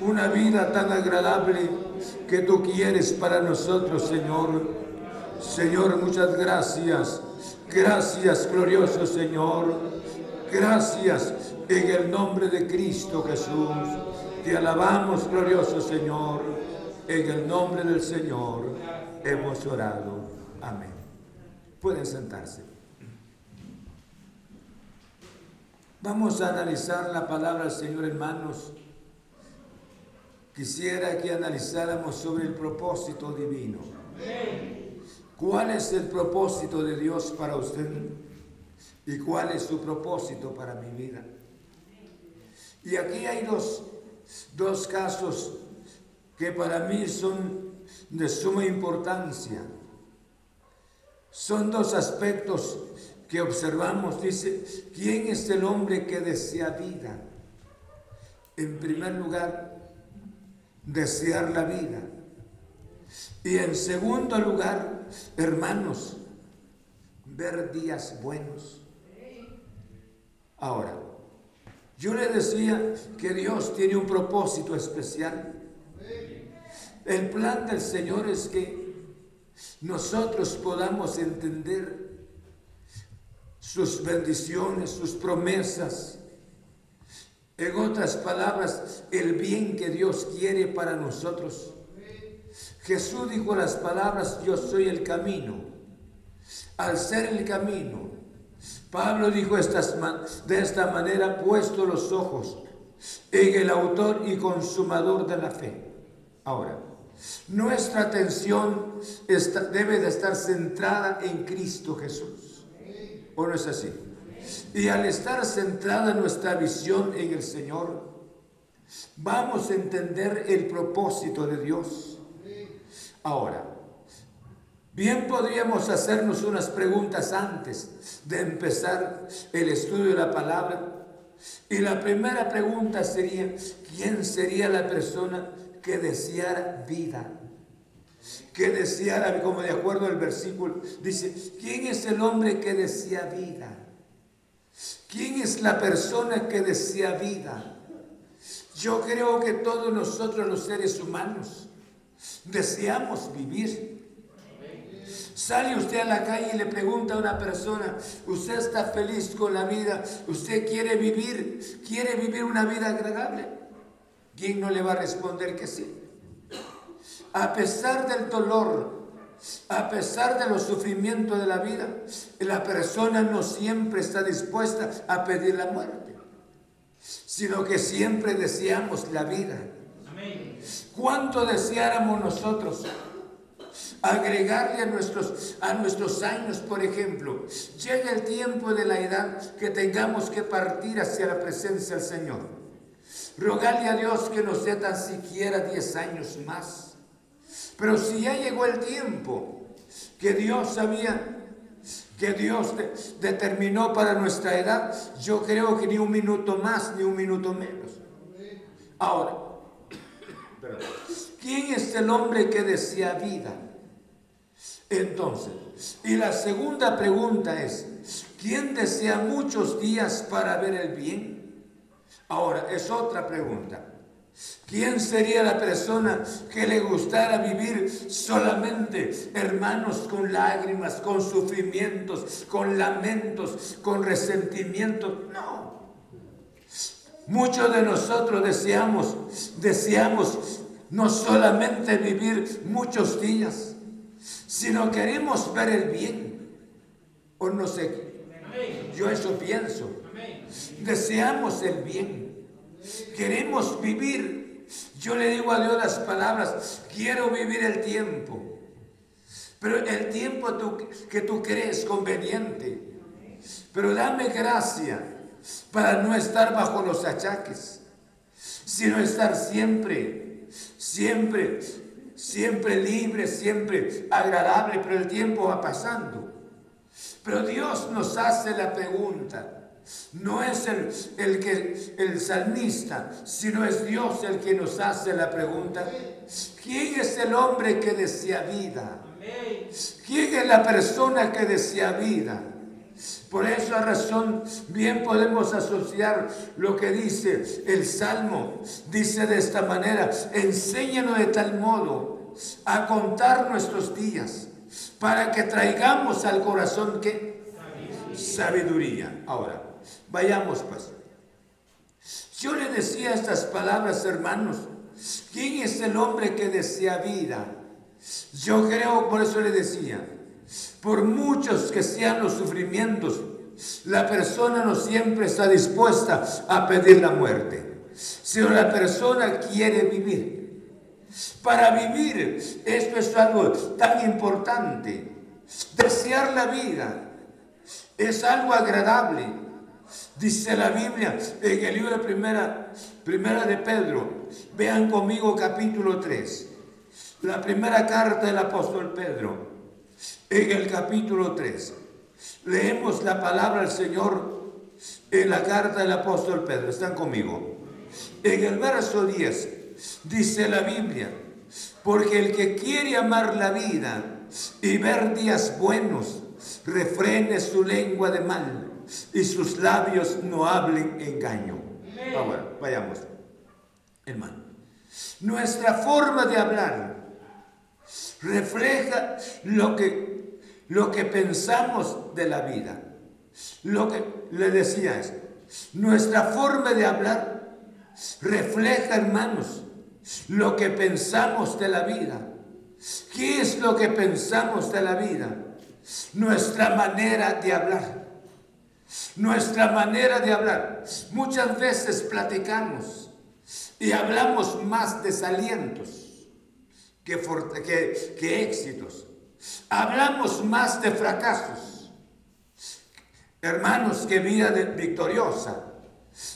una vida tan agradable que tú quieres para nosotros, Señor. Señor, muchas gracias. Gracias, glorioso Señor. Gracias en el nombre de Cristo Jesús. Te alabamos, glorioso Señor. En el nombre del Señor hemos orado. Amén. Pueden sentarse. Vamos a analizar la palabra del Señor, hermanos. Quisiera que analizáramos sobre el propósito divino. ¿Cuál es el propósito de Dios para usted? ¿Y cuál es su propósito para mi vida? Y aquí hay dos, dos casos que para mí son de suma importancia. Son dos aspectos que observamos, dice, ¿quién es el hombre que desea vida? En primer lugar, desear la vida. Y en segundo lugar, hermanos, ver días buenos. Ahora, yo le decía que Dios tiene un propósito especial. El plan del Señor es que nosotros podamos entender sus bendiciones, sus promesas. En otras palabras, el bien que Dios quiere para nosotros. Jesús dijo las palabras, yo soy el camino. Al ser el camino, Pablo dijo estas, de esta manera, puesto los ojos en el autor y consumador de la fe. Ahora, nuestra atención debe de estar centrada en Cristo Jesús. ¿O no es así? Y al estar centrada nuestra visión en el Señor, vamos a entender el propósito de Dios. Ahora, bien podríamos hacernos unas preguntas antes de empezar el estudio de la palabra. Y la primera pregunta sería, ¿quién sería la persona que deseara vida? que deseara, como de acuerdo al versículo, dice, ¿quién es el hombre que desea vida? ¿Quién es la persona que desea vida? Yo creo que todos nosotros los seres humanos deseamos vivir. Sale usted a la calle y le pregunta a una persona, ¿usted está feliz con la vida? ¿Usted quiere vivir? ¿Quiere vivir una vida agradable? ¿Quién no le va a responder que sí? a pesar del dolor, a pesar de los sufrimientos de la vida, la persona no siempre está dispuesta a pedir la muerte, sino que siempre deseamos la vida. ¿Cuánto deseáramos nosotros? agregarle a nuestros, a nuestros años, por ejemplo, llega el tiempo de la edad que tengamos que partir hacia la presencia del Señor. Rogarle a Dios que nos dé tan siquiera 10 años más. Pero si ya llegó el tiempo que Dios sabía, que Dios determinó para nuestra edad, yo creo que ni un minuto más ni un minuto menos. Ahora, ¿quién es el hombre que desea vida? Entonces, y la segunda pregunta es, ¿quién desea muchos días para ver el bien? Ahora, es otra pregunta. ¿Quién sería la persona que le gustara vivir solamente, hermanos, con lágrimas, con sufrimientos, con lamentos, con resentimientos? No. Muchos de nosotros deseamos, deseamos no solamente vivir muchos días, sino queremos ver el bien. O no sé, yo eso pienso. Deseamos el bien. Queremos vivir. Yo le digo a Dios las palabras, quiero vivir el tiempo. Pero el tiempo que tú crees conveniente. Pero dame gracia para no estar bajo los achaques, sino estar siempre, siempre, siempre libre, siempre agradable, pero el tiempo va pasando. Pero Dios nos hace la pregunta, no es el, el, que, el salmista, sino es Dios el que nos hace la pregunta, ¿quién es el hombre que desea vida? ¿Quién es la persona que desea vida? Por esa razón bien podemos asociar lo que dice el Salmo. Dice de esta manera, enséñanos de tal modo a contar nuestros días para que traigamos al corazón que sabiduría. Ahora, vayamos pues. Yo le decía estas palabras, hermanos. ¿Quién es el hombre que desea vida? Yo creo, por eso le decía, por muchos que sean los sufrimientos, la persona no siempre está dispuesta a pedir la muerte, sino la persona quiere vivir. Para vivir, esto es algo tan importante. Desear la vida es algo agradable. Dice la Biblia en el libro de primera, primera de Pedro. Vean conmigo capítulo 3. La primera carta del apóstol Pedro en el capítulo 3. Leemos la palabra del Señor en la carta del apóstol Pedro. ¿Están conmigo? En el verso 10 dice la Biblia, porque el que quiere amar la vida y ver días buenos, refrene su lengua de mal y sus labios no hablen engaño. Ahora, vayamos, hermano. Nuestra forma de hablar refleja lo que lo que pensamos de la vida. Lo que le decía es, nuestra forma de hablar refleja, hermanos, lo que pensamos de la vida. ¿Qué es lo que pensamos de la vida? Nuestra manera de hablar. Nuestra manera de hablar. Muchas veces platicamos y hablamos más desalientos que, que, que éxitos. Hablamos más de fracasos, hermanos, que vida victoriosa.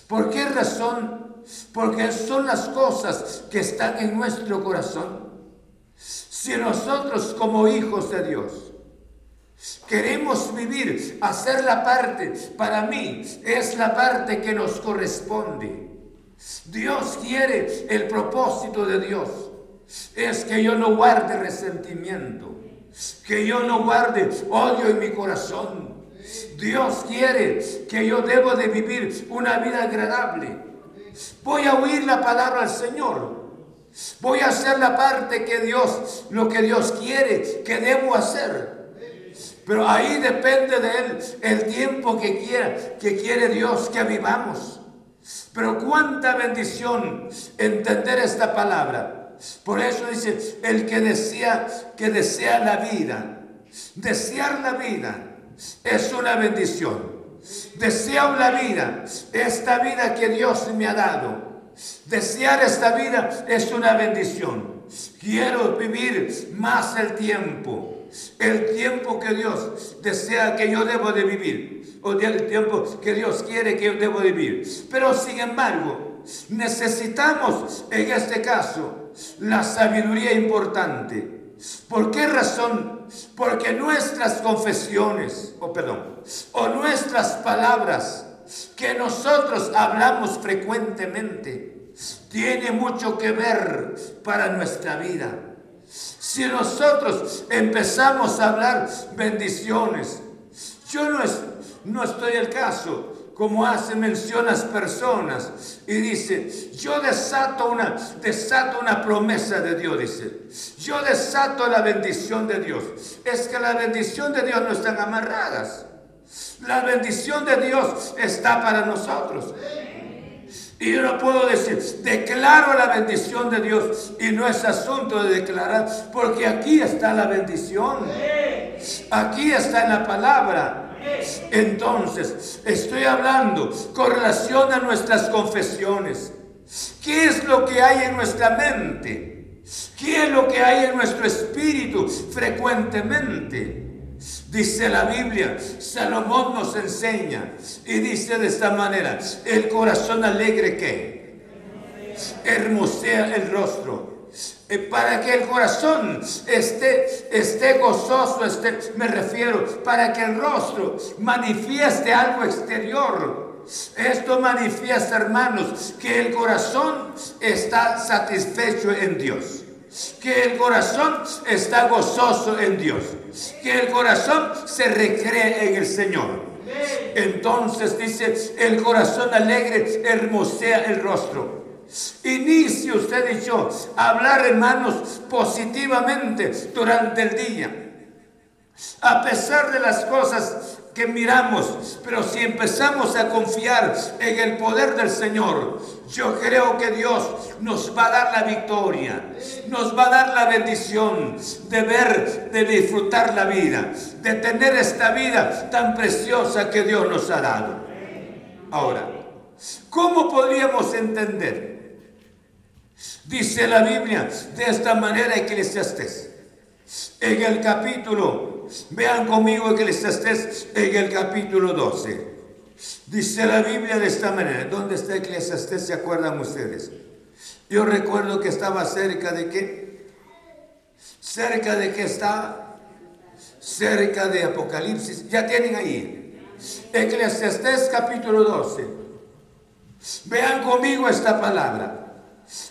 ¿Por qué razón? Porque son las cosas que están en nuestro corazón. Si nosotros como hijos de Dios queremos vivir, hacer la parte, para mí es la parte que nos corresponde. Dios quiere el propósito de Dios. Es que yo no guarde resentimiento que yo no guarde odio en mi corazón. Dios quiere que yo debo de vivir una vida agradable. Voy a oír la palabra del Señor. Voy a hacer la parte que Dios, lo que Dios quiere, que debo hacer. Pero ahí depende de Él el tiempo que quiera, que quiere Dios que vivamos. Pero cuánta bendición entender esta palabra. Por eso dice, el que desea, que desea la vida, desear la vida es una bendición. Deseo la vida, esta vida que Dios me ha dado. Desear esta vida es una bendición. Quiero vivir más el tiempo, el tiempo que Dios desea que yo debo de vivir, o el tiempo que Dios quiere que yo debo de vivir. Pero sin embargo, necesitamos en este caso la sabiduría importante. ¿Por qué razón? Porque nuestras confesiones, o perdón, o nuestras palabras que nosotros hablamos frecuentemente, tiene mucho que ver para nuestra vida. Si nosotros empezamos a hablar bendiciones, yo no, es, no estoy el caso como hace mención las personas y dice, yo desato una, desato una promesa de Dios, dice, yo desato la bendición de Dios. Es que la bendición de Dios no están amarradas. La bendición de Dios está para nosotros. Y yo no puedo decir, declaro la bendición de Dios y no es asunto de declarar, porque aquí está la bendición. Aquí está en la palabra. Entonces, estoy hablando con relación a nuestras confesiones. ¿Qué es lo que hay en nuestra mente? ¿Qué es lo que hay en nuestro espíritu frecuentemente? Dice la Biblia, Salomón nos enseña y dice de esta manera, el corazón alegre que hermosea el rostro para que el corazón esté, esté gozoso, me refiero, para que el rostro manifieste algo exterior. Esto manifiesta, hermanos, que el corazón está satisfecho en Dios. Que el corazón está gozoso en Dios. Que el corazón se recree en el Señor. Entonces dice, el corazón alegre hermosea el rostro. Inicie usted y yo a hablar, hermanos, positivamente durante el día. A pesar de las cosas que miramos, pero si empezamos a confiar en el poder del Señor, yo creo que Dios nos va a dar la victoria, nos va a dar la bendición de ver, de disfrutar la vida, de tener esta vida tan preciosa que Dios nos ha dado. Ahora, ¿cómo podríamos entender? Dice la Biblia de esta manera Eclesiastés. En el capítulo, vean conmigo Eclesiastés en el capítulo 12. Dice la Biblia de esta manera. ¿Dónde está Eclesiastés? ¿Se acuerdan ustedes? Yo recuerdo que estaba cerca de qué? Cerca de qué estaba? Cerca de Apocalipsis. Ya tienen ahí. Eclesiastés capítulo 12. Vean conmigo esta palabra.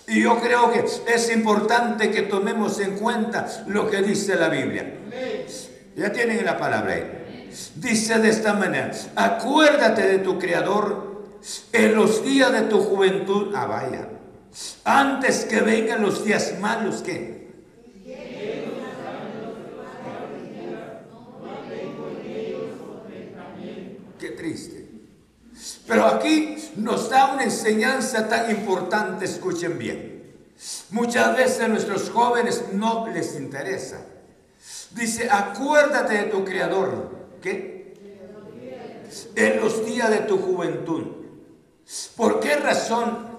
Y yo creo que es importante que tomemos en cuenta lo que dice la Biblia. Ya tienen la palabra ahí. Dice de esta manera, acuérdate de tu Creador en los días de tu juventud. Ah, vaya. Antes que vengan los días malos, ¿qué? Qué triste. Pero aquí nos da una enseñanza tan importante, escuchen bien. Muchas veces a nuestros jóvenes no les interesa. Dice, acuérdate de tu Creador. ¿Qué? En los días de tu juventud. ¿Por qué razón?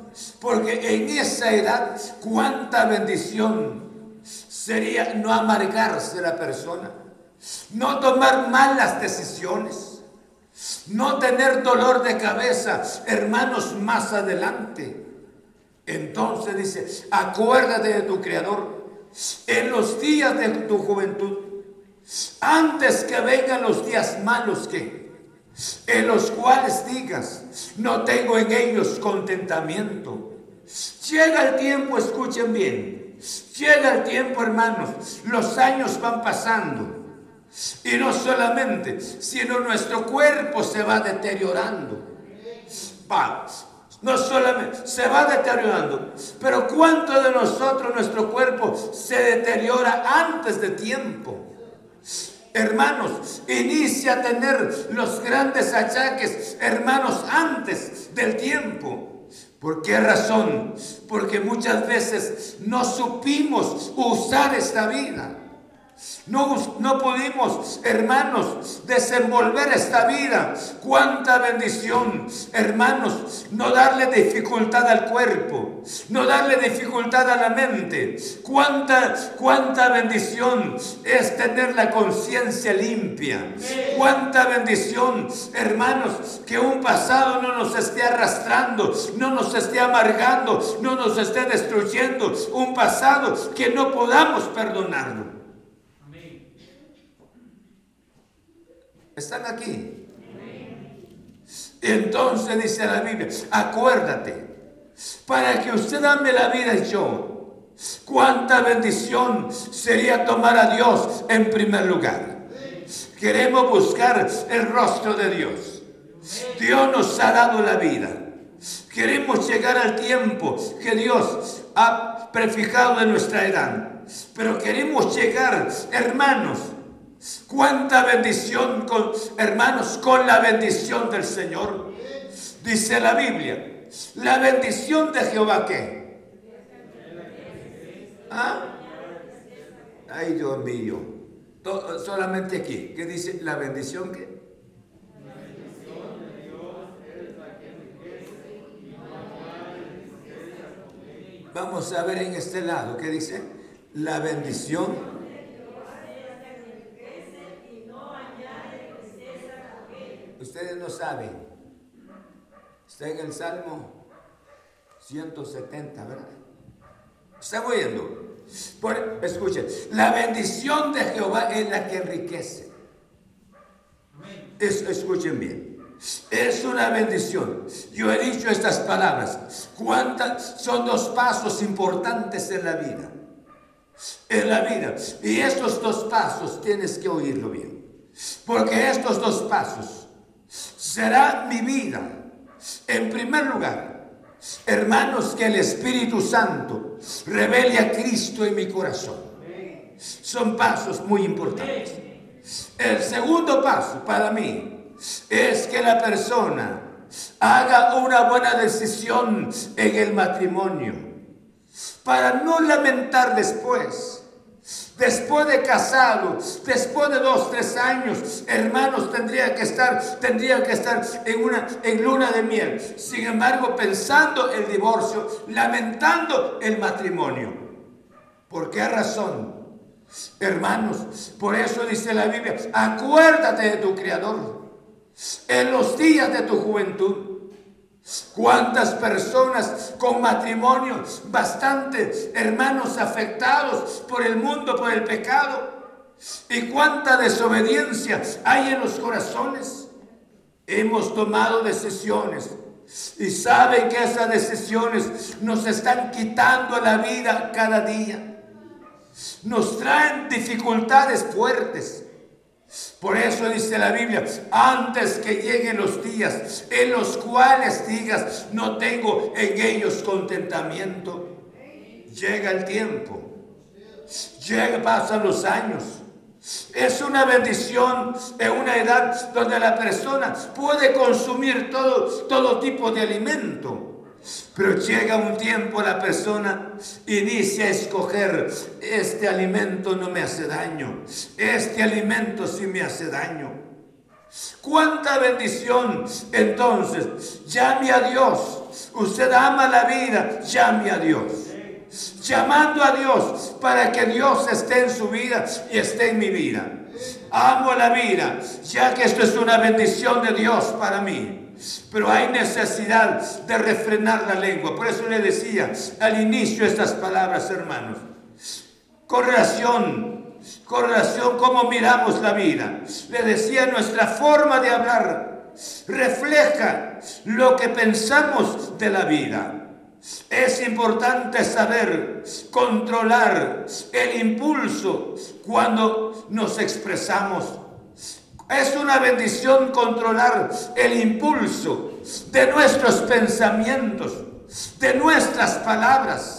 Porque en esa edad, cuánta bendición sería no amargarse la persona, no tomar malas decisiones no tener dolor de cabeza, hermanos, más adelante. Entonces dice, acuérdate de tu Creador en los días de tu juventud, antes que vengan los días malos que en los cuales digas, no tengo en ellos contentamiento. Llega el tiempo, escuchen bien, llega el tiempo, hermanos, los años van pasando. Y no solamente, sino nuestro cuerpo se va deteriorando. Va, no solamente se va deteriorando, pero ¿cuánto de nosotros nuestro cuerpo se deteriora antes de tiempo? Hermanos, inicia a tener los grandes achaques, hermanos, antes del tiempo. ¿Por qué razón? Porque muchas veces no supimos usar esta vida. No, no pudimos, hermanos, desenvolver esta vida. Cuánta bendición, hermanos, no darle dificultad al cuerpo, no darle dificultad a la mente. Cuánta, cuánta bendición es tener la conciencia limpia. Cuánta bendición, hermanos, que un pasado no nos esté arrastrando, no nos esté amargando, no nos esté destruyendo. Un pasado que no podamos perdonarlo. ¿Están aquí? Entonces dice la Biblia, acuérdate, para que usted ame la vida y yo, cuánta bendición sería tomar a Dios en primer lugar. Queremos buscar el rostro de Dios. Dios nos ha dado la vida. Queremos llegar al tiempo que Dios ha prefijado en nuestra edad. Pero queremos llegar, hermanos, Cuánta bendición, con, hermanos, con la bendición del Señor. Dice la Biblia, la bendición de Jehová qué? ¿Ah? Ay, Dios mío. solamente aquí, ¿qué dice? La bendición qué? Vamos a ver en este lado, ¿qué dice? La bendición Ustedes no saben. Está en el Salmo 170, ¿verdad? ¿Está oyendo? Escuchen, la bendición de Jehová es la que enriquece. escuchen bien. Es una bendición. Yo he dicho estas palabras. ¿Cuántas son dos pasos importantes en la vida? En la vida. Y estos dos pasos tienes que oírlo bien. Porque estos dos pasos será mi vida. En primer lugar, hermanos, que el Espíritu Santo revele a Cristo en mi corazón. Son pasos muy importantes. El segundo paso para mí es que la persona haga una buena decisión en el matrimonio para no lamentar después Después de casado, después de dos, tres años, hermanos, tendría que estar, tendría que estar en una en luna de miel. Sin embargo, pensando el divorcio, lamentando el matrimonio. ¿Por qué razón? Hermanos, por eso dice la Biblia, acuérdate de tu Creador en los días de tu juventud ¿Cuántas personas con matrimonios bastante hermanos afectados por el mundo, por el pecado? ¿Y cuánta desobediencia hay en los corazones? Hemos tomado decisiones y saben que esas decisiones nos están quitando la vida cada día. Nos traen dificultades fuertes. Por eso dice la Biblia, antes que lleguen los días en los cuales digas, no tengo en ellos contentamiento, llega el tiempo, llega, pasan los años. Es una bendición en una edad donde la persona puede consumir todo, todo tipo de alimento. Pero llega un tiempo la persona inicia a escoger, este alimento no me hace daño, este alimento sí me hace daño. Cuánta bendición. Entonces, llame a Dios. Usted ama la vida, llame a Dios. Llamando a Dios para que Dios esté en su vida y esté en mi vida. Amo la vida, ya que esto es una bendición de Dios para mí. Pero hay necesidad de refrenar la lengua. Por eso le decía al inicio estas palabras, hermanos. Con relación, con relación cómo miramos la vida. Le decía nuestra forma de hablar refleja lo que pensamos de la vida. Es importante saber controlar el impulso cuando nos expresamos es una bendición controlar el impulso de nuestros pensamientos, de nuestras palabras.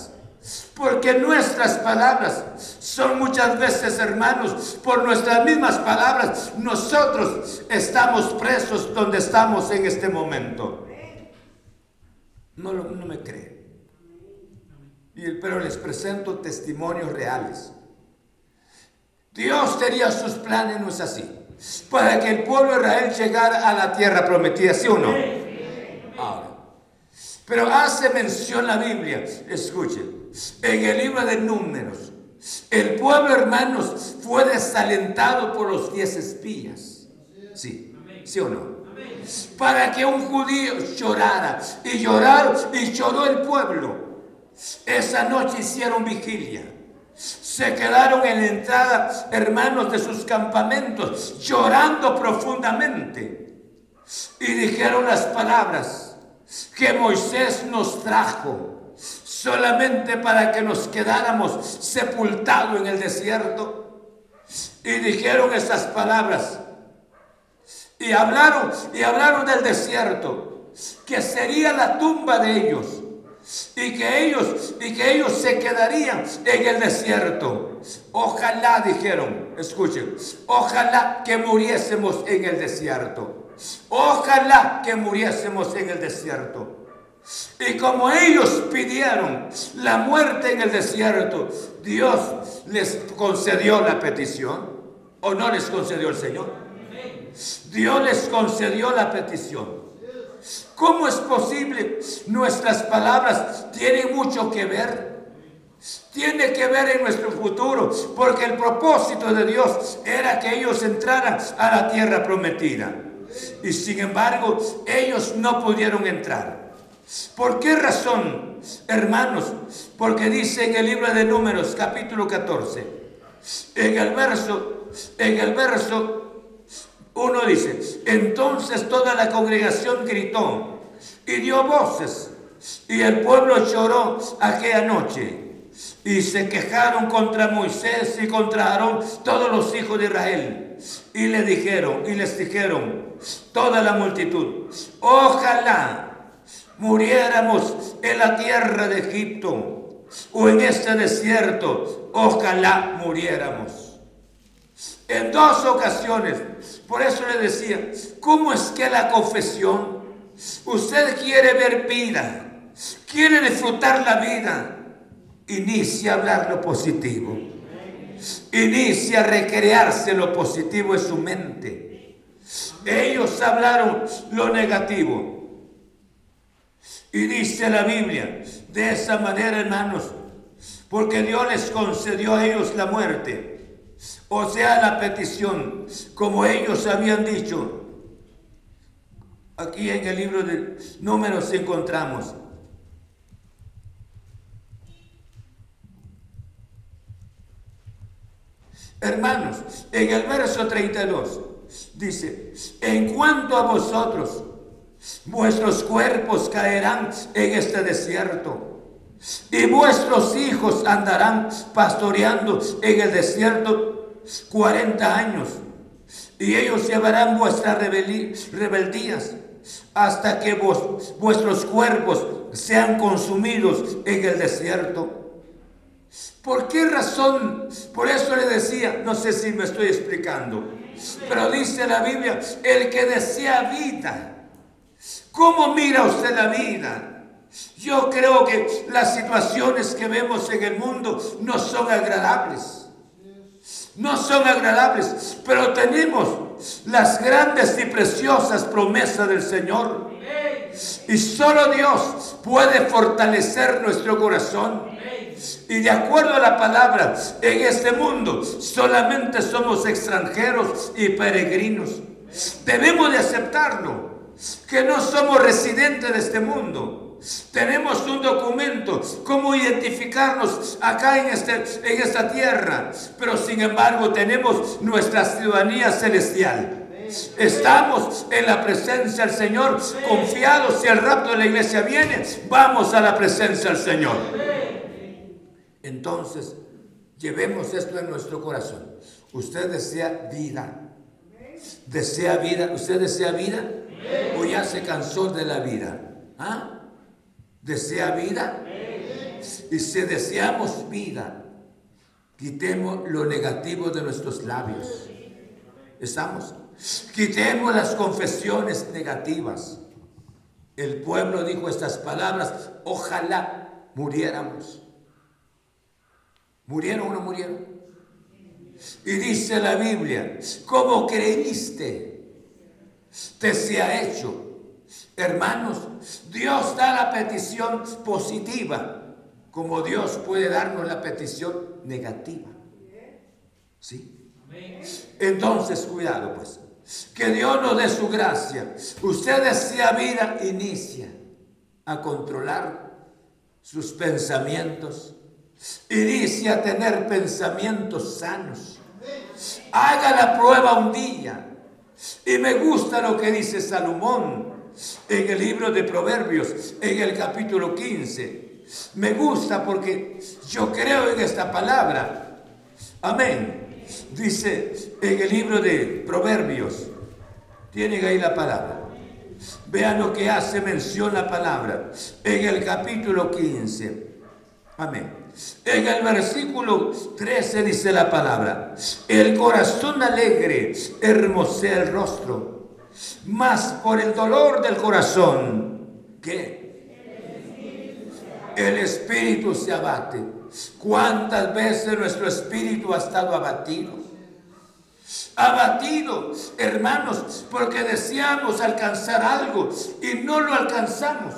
Porque nuestras palabras son muchas veces, hermanos, por nuestras mismas palabras, nosotros estamos presos donde estamos en este momento. No, no me creen. pero les presento testimonios reales. Dios tenía sus planes, no es así para que el pueblo de Israel llegara a la tierra prometida, ¿sí o no? Ahora, pero hace mención la Biblia, escuchen, en el libro de números, el pueblo, hermanos, fue desalentado por los diez espías. Sí, ¿sí o no? Para que un judío llorara y lloraron y lloró el pueblo. Esa noche hicieron vigilia. Se quedaron en la entrada, hermanos, de sus campamentos, llorando profundamente. Y dijeron las palabras que Moisés nos trajo solamente para que nos quedáramos sepultados en el desierto. Y dijeron esas palabras. Y hablaron, y hablaron del desierto, que sería la tumba de ellos y que ellos y que ellos se quedarían en el desierto. Ojalá dijeron, escuchen, ojalá que muriésemos en el desierto. Ojalá que muriésemos en el desierto. Y como ellos pidieron la muerte en el desierto, Dios les concedió la petición. ¿O no les concedió el Señor? Dios les concedió la petición. ¿Cómo es posible? Nuestras palabras tienen mucho que ver. Tiene que ver en nuestro futuro, porque el propósito de Dios era que ellos entraran a la tierra prometida. Y sin embargo, ellos no pudieron entrar. ¿Por qué razón, hermanos? Porque dice en el libro de Números, capítulo 14, en el verso, en el verso uno dice, entonces toda la congregación gritó y dio voces. Y el pueblo lloró aquella noche. Y se quejaron contra Moisés y contra Aarón todos los hijos de Israel. Y le dijeron, y les dijeron, toda la multitud, ojalá muriéramos en la tierra de Egipto o en este desierto, ojalá muriéramos. En dos ocasiones, por eso le decía, ¿cómo es que la confesión, usted quiere ver vida, quiere disfrutar la vida, inicia a hablar lo positivo, inicia a recrearse lo positivo en su mente. Ellos hablaron lo negativo. Y dice la Biblia, de esa manera, hermanos, porque Dios les concedió a ellos la muerte, o sea, la petición, como ellos habían dicho. Aquí en el libro de números encontramos. Hermanos, en el verso 32 dice, en cuanto a vosotros, Vuestros cuerpos caerán en este desierto. Y vuestros hijos andarán pastoreando en el desierto 40 años. Y ellos llevarán vuestras rebeldías hasta que vuestros cuerpos sean consumidos en el desierto. ¿Por qué razón? Por eso le decía, no sé si me estoy explicando, pero dice la Biblia, el que desea vida ¿Cómo mira usted la vida? Yo creo que las situaciones que vemos en el mundo no son agradables. No son agradables, pero tenemos las grandes y preciosas promesas del Señor. Y solo Dios puede fortalecer nuestro corazón. Y de acuerdo a la palabra, en este mundo solamente somos extranjeros y peregrinos. Debemos de aceptarlo que no somos residentes de este mundo. Tenemos un documento, cómo identificarnos acá en, este, en esta tierra, pero sin embargo tenemos nuestra ciudadanía celestial. Estamos en la presencia del Señor, confiados si el rapto de la iglesia viene, vamos a la presencia del Señor. Entonces, llevemos esto en nuestro corazón. Usted desea vida. Desea vida. ¿Usted desea vida? ¿O ya se cansó de la vida? ¿Ah? ¿Desea vida? Y si deseamos vida, quitemos lo negativo de nuestros labios. ¿Estamos? Quitemos las confesiones negativas. El pueblo dijo estas palabras, ojalá muriéramos. ¿Murieron o no murieron? Y dice la Biblia, ¿cómo creíste? te se ha hecho. Hermanos, Dios da la petición positiva, como Dios puede darnos la petición negativa. ¿Sí? Entonces, cuidado pues. Que Dios nos dé su gracia. Usted desea vida, inicia a controlar sus pensamientos. Inicia a tener pensamientos sanos. Haga la prueba un día y me gusta lo que dice Salomón en el libro de Proverbios, en el capítulo 15. Me gusta porque yo creo en esta palabra. Amén. Dice en el libro de Proverbios, tienen ahí la palabra. Vean lo que hace mención la palabra en el capítulo 15. Amén. En el versículo 13 dice la palabra, el corazón alegre hermosea el rostro, mas por el dolor del corazón, ¿qué? El espíritu se abate. ¿Cuántas veces nuestro espíritu ha estado abatido? Abatido, hermanos, porque deseamos alcanzar algo y no lo alcanzamos.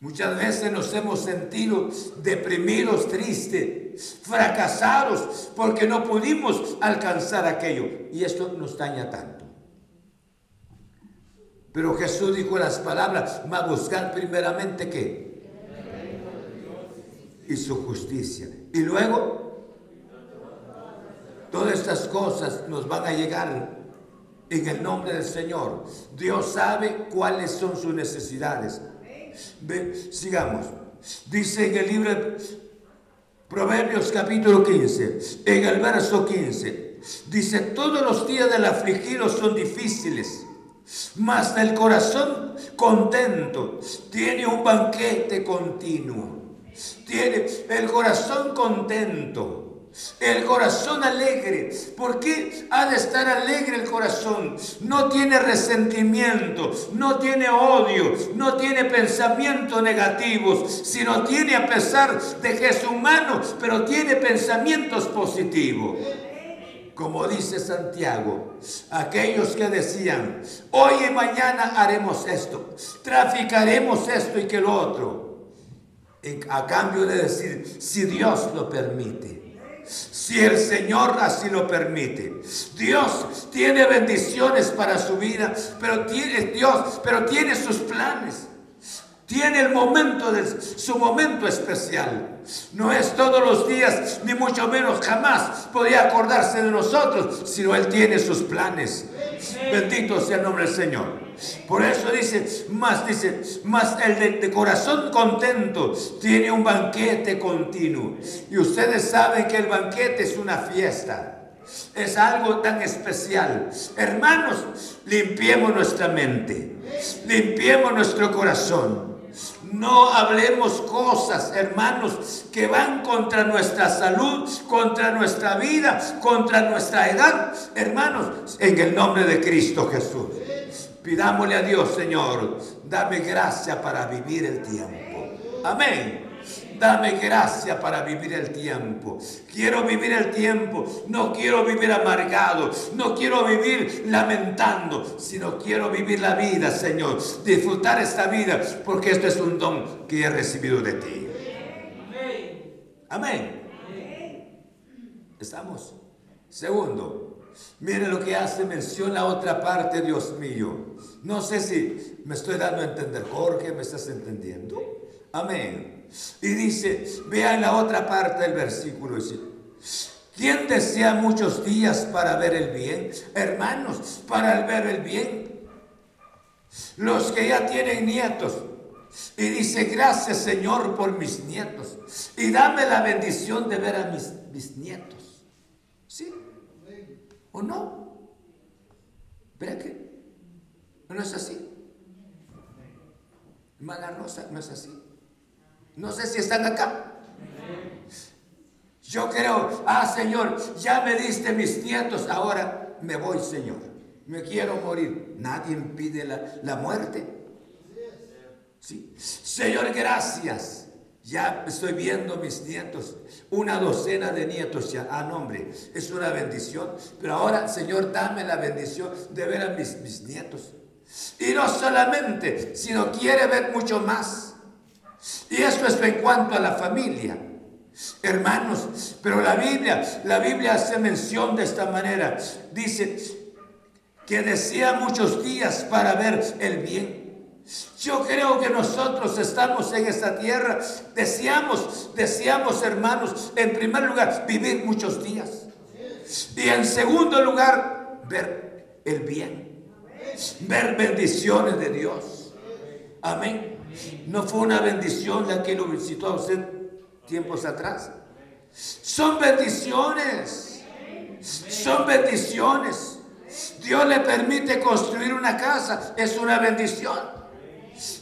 Muchas veces nos hemos sentido deprimidos, tristes, fracasados, porque no pudimos alcanzar aquello. Y esto nos daña tanto. Pero Jesús dijo las palabras, va a buscar primeramente qué? Y su justicia. Y luego, todas estas cosas nos van a llegar en el nombre del Señor. Dios sabe cuáles son sus necesidades sigamos. Dice en el libro Proverbios capítulo 15, en el verso 15, dice, todos los días del afligido son difíciles, mas el corazón contento tiene un banquete continuo. Tiene el corazón contento el corazón alegre. ¿Por qué ha de estar alegre el corazón? No tiene resentimiento, no tiene odio, no tiene pensamientos negativos, sino tiene a pesar de que es humano, pero tiene pensamientos positivos. Como dice Santiago, aquellos que decían, hoy y mañana haremos esto, traficaremos esto y que lo otro, a cambio de decir, si Dios lo permite si el Señor así lo permite. Dios tiene bendiciones para su vida, pero tiene Dios, pero tiene sus planes. Tiene el momento de su momento especial. No es todos los días, ni mucho menos jamás podría acordarse de nosotros, sino Él tiene sus planes. Bendito sea el nombre del Señor. Por eso dice, más dice, más el de, corazón contento tiene un banquete continuo. Y ustedes saben que el banquete es una fiesta. Es algo tan especial. Hermanos, limpiemos nuestra mente. Limpiemos nuestro corazón. No hablemos cosas, hermanos, que van contra nuestra salud, contra nuestra vida, contra nuestra edad. Hermanos, en el nombre de Cristo Jesús. Pidámosle a Dios, Señor, dame gracia para vivir el tiempo. Amén. Dame gracia para vivir el tiempo. Quiero vivir el tiempo. No quiero vivir amargado. No quiero vivir lamentando. Sino quiero vivir la vida, Señor. Disfrutar esta vida. Porque esto es un don que he recibido de ti. Amén. ¿Estamos? Segundo, Mire lo que hace mención la otra parte, Dios mío. No sé si me estoy dando a entender, Jorge, ¿me estás entendiendo? Amén. Y dice, vea en la otra parte del versículo, dice, ¿quién desea muchos días para ver el bien? Hermanos, para ver el bien. Los que ya tienen nietos. Y dice, gracias Señor por mis nietos. Y dame la bendición de ver a mis, mis nietos. ¿Sí? ¿O no? ¿Verdad que no es así? Hermana Rosa, no es así. No sé si están acá. Yo creo, ah Señor, ya me diste mis nietos, ahora me voy Señor. Me quiero morir. Nadie impide la, la muerte. Sí. Señor, gracias. Ya estoy viendo mis nietos, una docena de nietos ya. Ah, no, hombre, es una bendición. Pero ahora, Señor, dame la bendición de ver a mis, mis nietos. Y no solamente, sino quiere ver mucho más. Y esto es en cuanto a la familia. Hermanos, pero la Biblia, la Biblia hace mención de esta manera. Dice que decía muchos días para ver el bien. Yo creo que nosotros estamos en esta tierra, deseamos, deseamos hermanos, en primer lugar, vivir muchos días. Y en segundo lugar, ver el bien, ver bendiciones de Dios. Amén. No fue una bendición la que lo visitó a usted tiempos atrás. Son bendiciones. Son bendiciones. Dios le permite construir una casa. Es una bendición.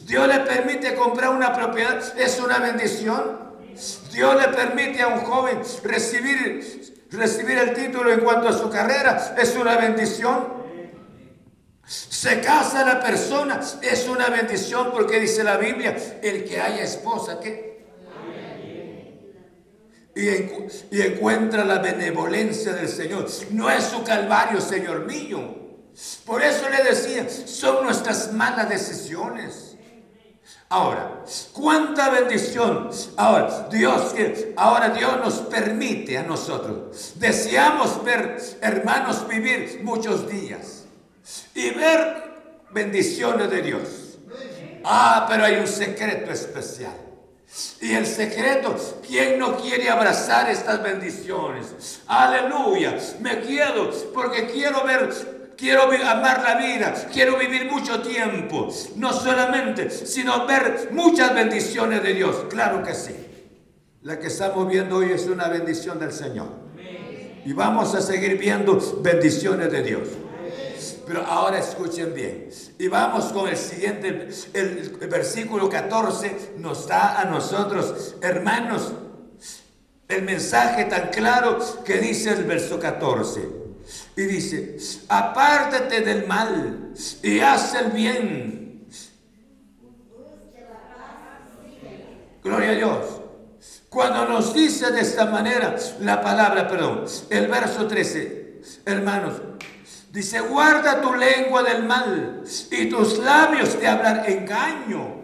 Dios le permite comprar una propiedad, es una bendición. Dios le permite a un joven recibir, recibir el título en cuanto a su carrera, es una bendición. Se casa la persona, es una bendición porque dice la Biblia, el que haya esposa, ¿qué? Y, y encuentra la benevolencia del Señor. No es su calvario, Señor mío. Por eso le decía, son nuestras malas decisiones. Ahora, cuánta bendición. Ahora, Dios que ahora Dios nos permite a nosotros. Deseamos ver hermanos vivir muchos días y ver bendiciones de Dios. Ah, pero hay un secreto especial. Y el secreto, ¿quién no quiere abrazar estas bendiciones? Aleluya, me quiero porque quiero ver quiero amar la vida, quiero vivir mucho tiempo, no solamente, sino ver muchas bendiciones de Dios, claro que sí. La que estamos viendo hoy es una bendición del Señor. Y vamos a seguir viendo bendiciones de Dios. Pero ahora escuchen bien. Y vamos con el siguiente, el, versículo 14 nos da a nosotros, hermanos, el mensaje tan claro que dice el verso 14. Y dice, apártate del mal y haz el bien. Gloria a Dios. Cuando nos dice de esta manera la palabra, perdón, el verso 13, hermanos, dice, guarda tu lengua del mal y tus labios de hablar engaño.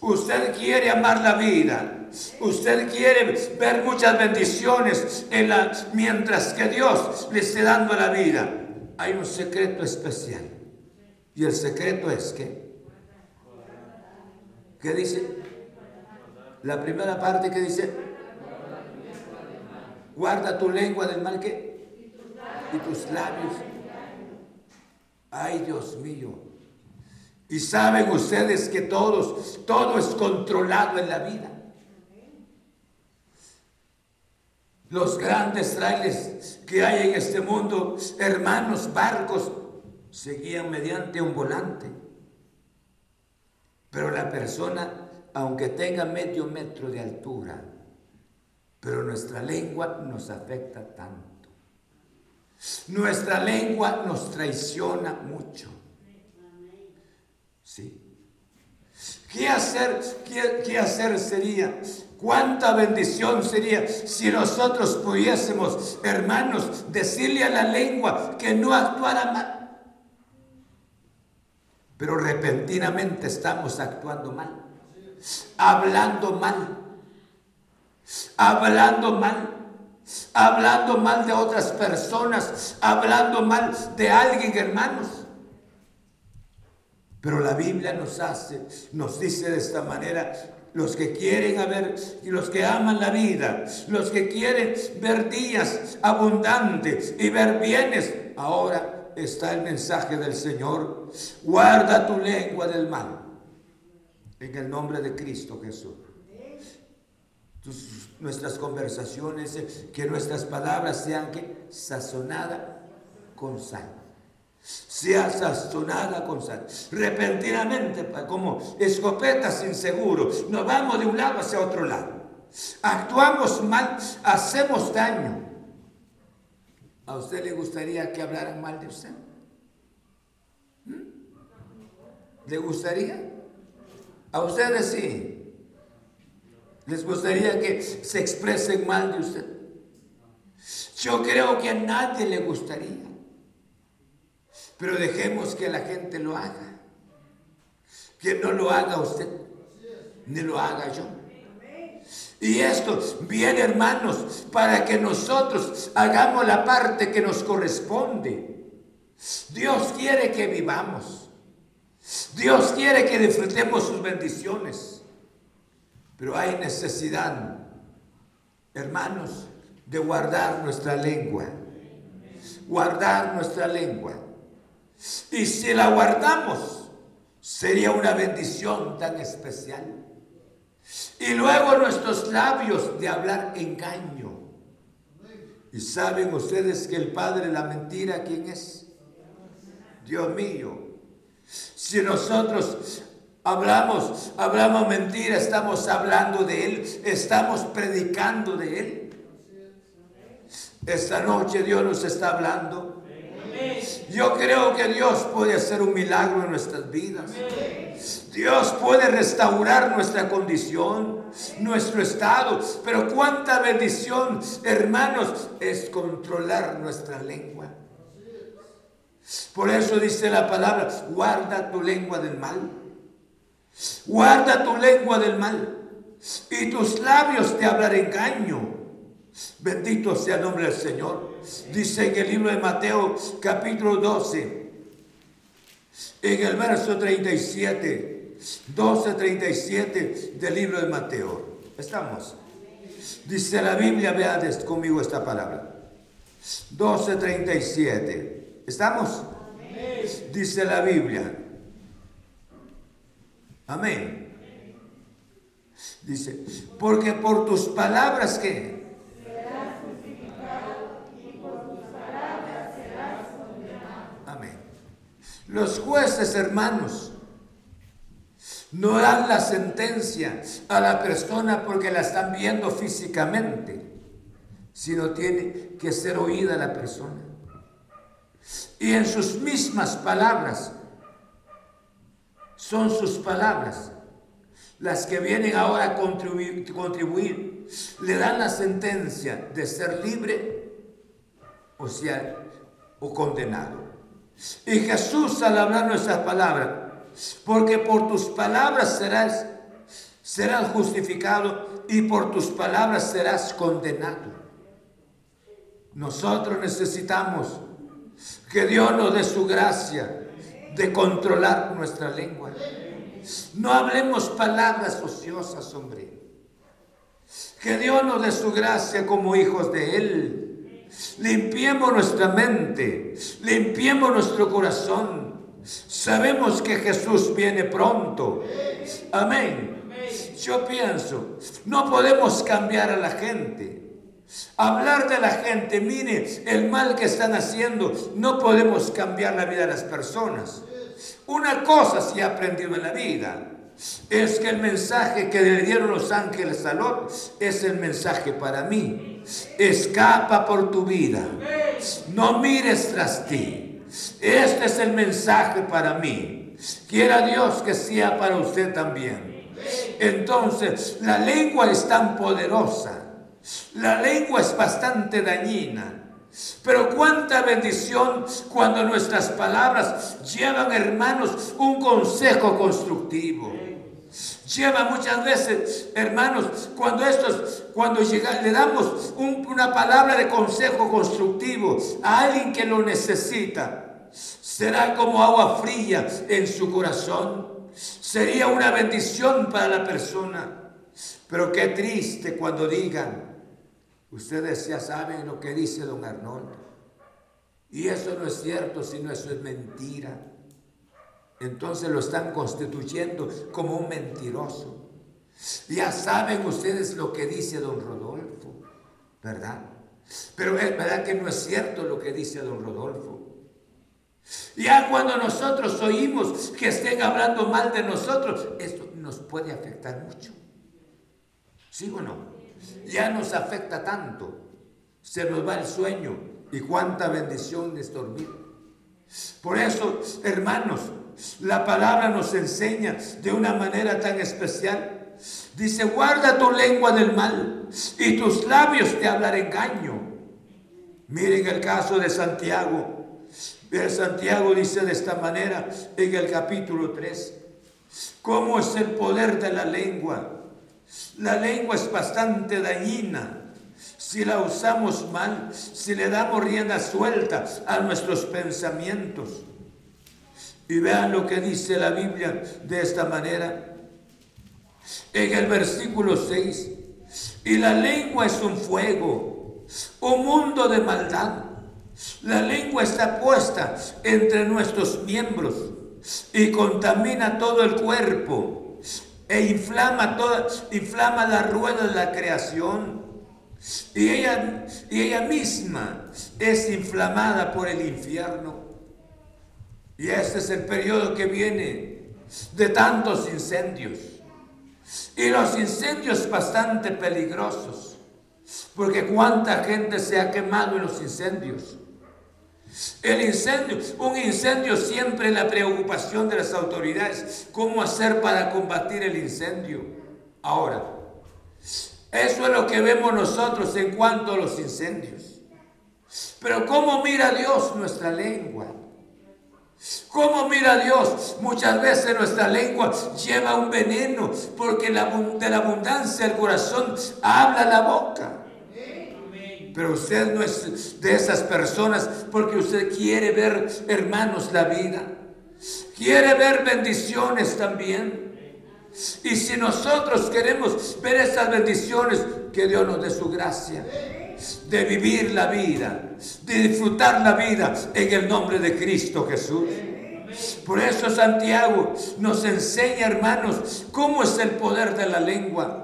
Usted quiere amar la vida. Usted quiere ver muchas bendiciones en mientras que Dios le esté dando la vida. Hay un secreto especial. Y el secreto es que, ¿qué dice? La primera parte que dice, guarda tu lengua del mal que y tus labios. Ay, Dios mío. Y saben ustedes que todos, todo es controlado en la vida. Los grandes trailers que hay en este mundo, hermanos, barcos, seguían mediante un volante. Pero la persona aunque tenga medio metro de altura, pero nuestra lengua nos afecta tanto. Nuestra lengua nos traiciona mucho. Sí. ¿Qué hacer, qué, hacer sería? ¿Cuánta bendición sería si nosotros pudiésemos, hermanos, decirle a la lengua que no actuara mal? Pero repentinamente estamos actuando mal hablando mal, hablando mal, hablando mal de otras personas, hablando mal de alguien, hermanos. Pero la Biblia nos hace, nos dice de esta manera, los que quieren ver y los que aman la vida, los que quieren ver días abundantes y ver bienes, ahora está el mensaje del Señor, guarda tu lengua del mal en el nombre de Cristo Jesús. Nuestras conversaciones, eh, que nuestras palabras sean que sazonada con sal. Sea sazonada con sal. Repentinamente, como escopetas inseguros, nos vamos de un lado hacia otro lado. Actuamos mal, hacemos daño. ¿A usted le gustaría que hablaran mal de usted? ¿Mm? ¿Le gustaría? A ustedes sí. ¿Les gustaría que se expresen mal de usted? Yo creo que a nadie le gustaría. Pero dejemos que la gente lo haga. Que no lo haga usted, ni lo haga yo. Y esto viene, hermanos, para que nosotros hagamos la parte que nos corresponde. Dios quiere que vivamos. Dios quiere que disfrutemos sus bendiciones, pero hay necesidad, hermanos, de guardar nuestra lengua. Guardar nuestra lengua. Y si la guardamos, sería una bendición tan especial. Y luego nuestros labios de hablar engaño. Y saben ustedes que el padre de la mentira, ¿quién es? Dios mío, si nosotros hablamos, hablamos mentira, estamos hablando de Él, estamos predicando de Él. Esta noche Dios nos está hablando. Yo creo que Dios puede hacer un milagro en nuestras vidas. Dios puede restaurar nuestra condición, nuestro estado. Pero cuánta bendición, hermanos, es controlar nuestra lengua. Por eso dice la palabra, guarda tu lengua del mal. Guarda tu lengua del mal. Y tus labios te hablarán engaño. Bendito sea el nombre del Señor. Dice en el libro de Mateo capítulo 12, en el verso 37, 12, 37 del libro de Mateo. Estamos. Dice la Biblia, vean conmigo esta palabra. 12, 37. ¿Estamos? Dice la Biblia. Amén. Dice, porque por tus palabras que Amén. Los jueces, hermanos, no dan la sentencia a la persona porque la están viendo físicamente, sino tiene que ser oída la persona. Y en sus mismas palabras, son sus palabras las que vienen ahora a contribuir, contribuir, le dan la sentencia de ser libre o sea o condenado. Y Jesús al hablar nuestras palabras porque por tus palabras serás, serás justificado y por tus palabras serás condenado. Nosotros necesitamos que Dios nos dé su gracia de controlar nuestra lengua. No hablemos palabras ociosas, hombre. Que Dios nos dé su gracia como hijos de Él. Limpiemos nuestra mente, limpiemos nuestro corazón Sabemos que Jesús viene pronto. Amén. Yo pienso, no podemos cambiar a la gente. Hablar de la gente, mire el mal que están haciendo, no podemos cambiar la vida de las personas. Una cosa sí he aprendido en la vida, es que el mensaje que le dieron los ángeles a Lot es el mensaje para mí. Escapa por tu vida, no mires tras ti. Este es el mensaje para mí. Quiera Dios que sea para usted también. Entonces, la lengua es tan poderosa. La lengua es bastante dañina. Pero cuánta bendición cuando nuestras palabras llevan, hermanos, un consejo constructivo. Lleva muchas veces, hermanos, cuando estos, cuando llega, le damos una palabra de consejo constructivo a alguien que lo necesita, será como agua fría en su corazón. Sería una bendición para la persona. Pero qué triste cuando digan, ustedes ya saben lo que dice don Arnoldo. Y eso no es cierto, sino eso es mentira. Entonces lo están constituyendo como un mentiroso. Ya saben ustedes lo que dice don Rodolfo, ¿verdad? Pero es verdad que no es cierto lo que dice don Rodolfo. Ya cuando nosotros oímos que estén hablando mal de nosotros, esto nos puede afectar mucho. ¿Sí o no? Ya nos afecta tanto. Se nos va el sueño y cuánta bendición es dormir. Por eso, hermanos, la palabra nos enseña de una manera tan especial. Dice, guarda tu lengua del mal y tus labios te hablar engaño. Miren el caso de Santiago Santiago dice de esta manera en el capítulo 3, ¿cómo es el poder de la lengua? La lengua es bastante dañina. Si la usamos mal, si le damos rienda suelta a nuestros pensamientos. Y vean lo que dice la Biblia de esta manera. En el versículo 6, y la lengua es un fuego, un mundo de maldad. La lengua está puesta entre nuestros miembros y contamina todo el cuerpo e inflama, toda, inflama la rueda de la creación. Y ella, y ella misma es inflamada por el infierno. Y este es el periodo que viene de tantos incendios. Y los incendios bastante peligrosos. Porque cuánta gente se ha quemado en los incendios. El incendio, un incendio siempre la preocupación de las autoridades. ¿Cómo hacer para combatir el incendio? Ahora, eso es lo que vemos nosotros en cuanto a los incendios. Pero ¿cómo mira Dios nuestra lengua? ¿Cómo mira Dios? Muchas veces nuestra lengua lleva un veneno porque de la abundancia del corazón habla la boca. Pero usted no es de esas personas porque usted quiere ver, hermanos, la vida. Quiere ver bendiciones también. Y si nosotros queremos ver esas bendiciones, que Dios nos dé su gracia de vivir la vida, de disfrutar la vida en el nombre de Cristo Jesús. Por eso Santiago nos enseña, hermanos, cómo es el poder de la lengua.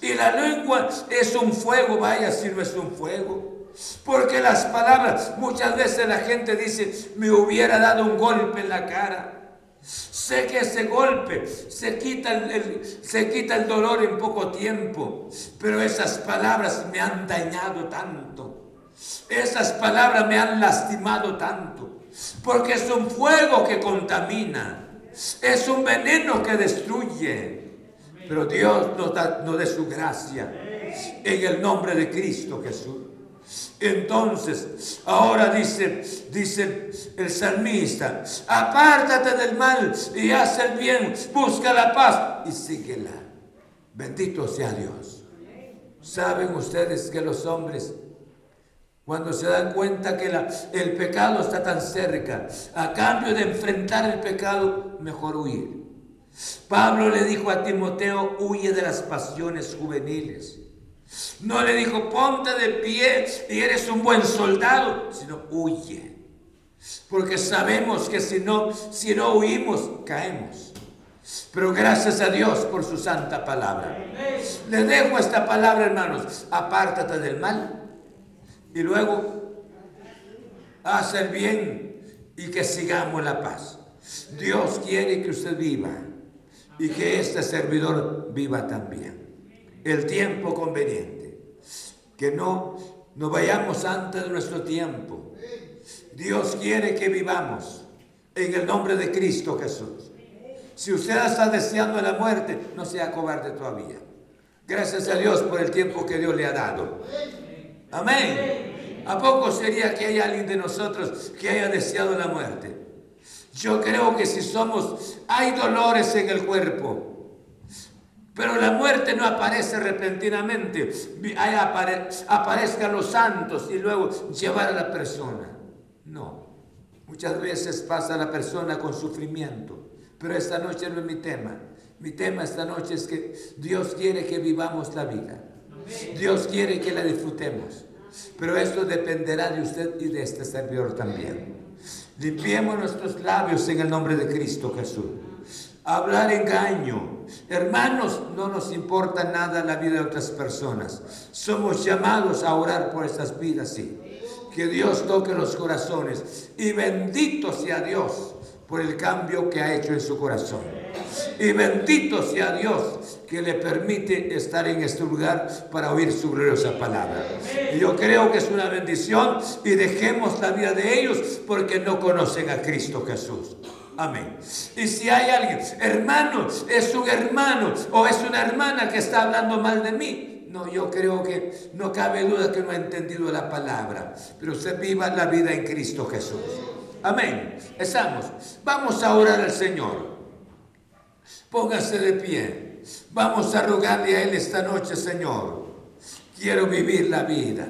Y la lengua es un fuego, vaya si no es un fuego. Porque las palabras, muchas veces la gente dice, me hubiera dado un golpe en la cara. Sé que ese golpe se quita el, se quita el dolor en poco tiempo, pero esas palabras me han dañado tanto. Esas palabras me han lastimado tanto, porque es un fuego que contamina, es un veneno que destruye. Pero Dios nos da, nos dé su gracia en el nombre de Cristo Jesús. Entonces, ahora dice, dice el salmista, apártate del mal y haz el bien, busca la paz y síguela. Bendito sea Dios. Saben ustedes que los hombres, cuando se dan cuenta que el pecado está tan cerca, a cambio de enfrentar el pecado, mejor huir. Pablo le dijo a Timoteo, huye de las pasiones juveniles. No le dijo, ponte de pie y eres un buen soldado, sino huye. Porque sabemos que si no, si no huimos, caemos. Pero gracias a Dios por su santa palabra. Le dejo esta palabra, hermanos. Apártate del mal. Y luego, haz el bien y que sigamos la paz. Dios quiere que usted viva y que este servidor viva también el tiempo conveniente. Que no nos vayamos antes de nuestro tiempo. Dios quiere que vivamos en el nombre de Cristo Jesús. Si usted está deseando la muerte, no sea cobarde todavía. Gracias a Dios por el tiempo que Dios le ha dado. Amén. ¿A poco sería que hay alguien de nosotros que haya deseado la muerte? Yo creo que si somos, hay dolores en el cuerpo, pero la muerte no aparece repentinamente. Ahí aparezcan los santos y luego llevar a la persona. No. Muchas veces pasa la persona con sufrimiento. Pero esta noche no es mi tema. Mi tema esta noche es que Dios quiere que vivamos la vida. Dios quiere que la disfrutemos. Pero esto dependerá de usted y de este servidor también. Limpiemos nuestros labios en el nombre de Cristo Jesús hablar engaño. Hermanos, no nos importa nada la vida de otras personas. Somos llamados a orar por estas vidas, sí. Que Dios toque los corazones. Y bendito sea Dios por el cambio que ha hecho en su corazón. Y bendito sea Dios que le permite estar en este lugar para oír su gloriosa palabra. Y yo creo que es una bendición y dejemos la vida de ellos porque no conocen a Cristo Jesús. Amén. Y si hay alguien, hermano, es un hermano o es una hermana que está hablando mal de mí, no, yo creo que no cabe duda que no ha entendido la palabra. Pero usted viva la vida en Cristo Jesús. Amén. Estamos. Vamos a orar al Señor. Póngase de pie. Vamos a rogarle a Él esta noche, Señor. Quiero vivir la vida.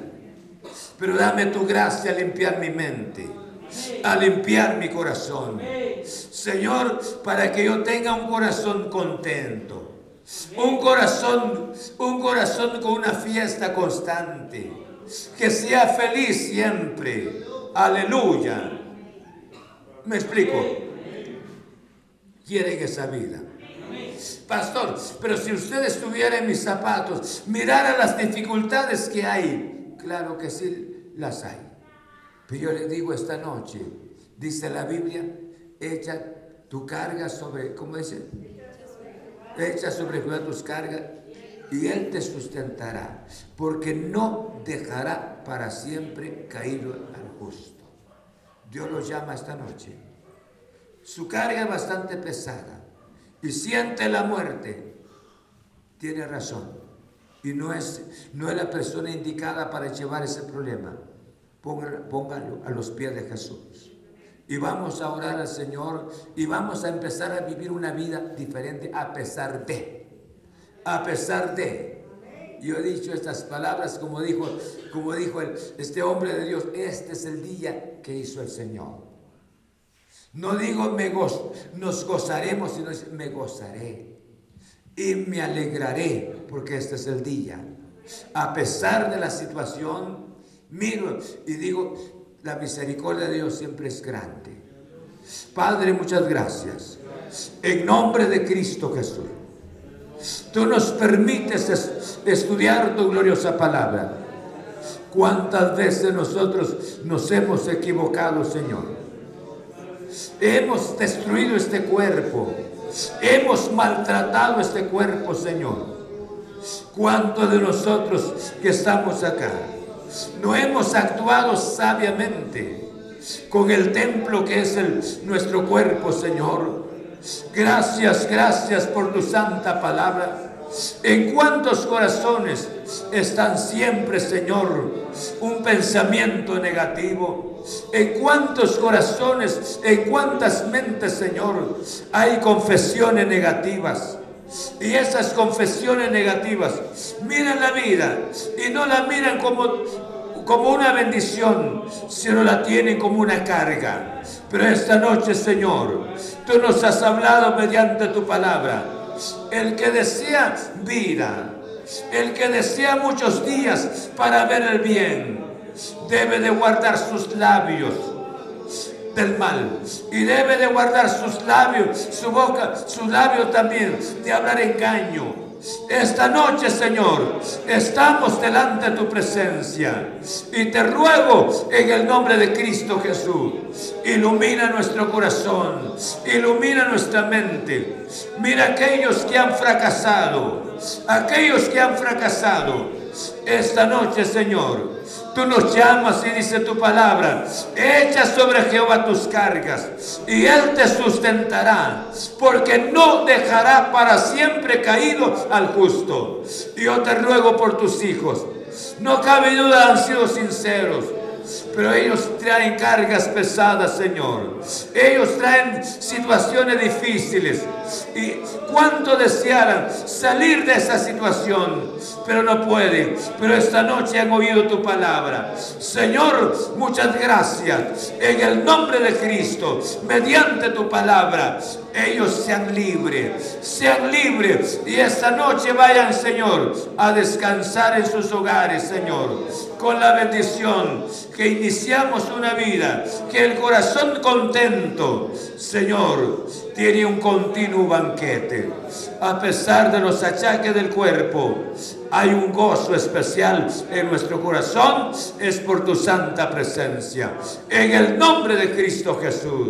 Pero dame tu gracia a limpiar mi mente, a limpiar mi corazón Señor, para que yo tenga un corazón contento. Un corazón, un corazón con una fiesta constante. Que sea feliz siempre. Aleluya. ¿Me explico? Quieren esa vida. Pastor, pero si usted estuviera en mis zapatos, mirara las dificultades que hay, claro que sí las hay. Pero yo le digo esta noche, dice la Biblia, echa tu carga sobre, ¿cómo dice? Echa sobre Jehová tus cargas y Él te sustentará, porque no dejará para siempre caído al justo. Dios lo llama esta noche. Su carga es bastante pesada y siente la muerte. Tiene razón. Y no es, no es la persona indicada para llevar ese problema. póngalo a los pies de Jesús y vamos a orar al Señor y vamos a empezar a vivir una vida diferente a pesar de. A pesar de. Yo he dicho estas palabras como dijo, como dijo este hombre de Dios, este es el día que hizo el Señor. No digo me nos gozaremos, sino me gozaré y me alegraré porque este es el día. A pesar de la situación, miro y digo, la misericordia de Dios siempre es grande. Padre, muchas gracias. En nombre de Cristo Jesús. Tú nos permites estudiar tu gloriosa palabra. ¿Cuántas veces nosotros nos hemos equivocado, Señor? Hemos destruido este cuerpo. Hemos maltratado este cuerpo, Señor. ¿Cuántos de nosotros que estamos acá no hemos actuado sabiamente con el templo que es el, nuestro cuerpo, Señor? Gracias, gracias por tu santa palabra. ¿En cuántos corazones están siempre, Señor, un pensamiento negativo? ¿En cuántos corazones, en cuántas mentes, Señor, hay confesiones negativas? Y esas confesiones negativas miran la vida y no la miran como, como una bendición, sino la tienen como una carga. Pero esta noche, Señor, tú nos has hablado mediante tu palabra. El que desea vida, el que desea muchos días para ver el bien, debe de guardar sus labios del mal y debe de guardar sus labios, su boca, su labio también de hablar engaño. Esta noche, Señor, estamos delante de tu presencia y te ruego en el nombre de Cristo Jesús, ilumina nuestro corazón, ilumina nuestra mente. Mira aquellos que han fracasado, aquellos que han fracasado. Esta noche, Señor, Tú nos llamas y dice tu palabra, echa sobre Jehová tus cargas y Él te sustentará, porque no dejará para siempre caído al justo. Yo te ruego por tus hijos. No cabe duda, han sido sinceros pero ellos traen cargas pesadas, Señor. Ellos traen situaciones difíciles. Y cuánto desearan salir de esa situación, pero no pueden. Pero esta noche han oído tu palabra. Señor, muchas gracias. En el nombre de Cristo, mediante tu palabra, ellos sean libres, sean libres y esta noche vayan, Señor, a descansar en sus hogares, Señor, con la bendición que iniciamos una vida, que el corazón contento, Señor, tiene un continuo banquete. A pesar de los achaques del cuerpo, hay un gozo especial en nuestro corazón, es por tu santa presencia. En el nombre de Cristo Jesús.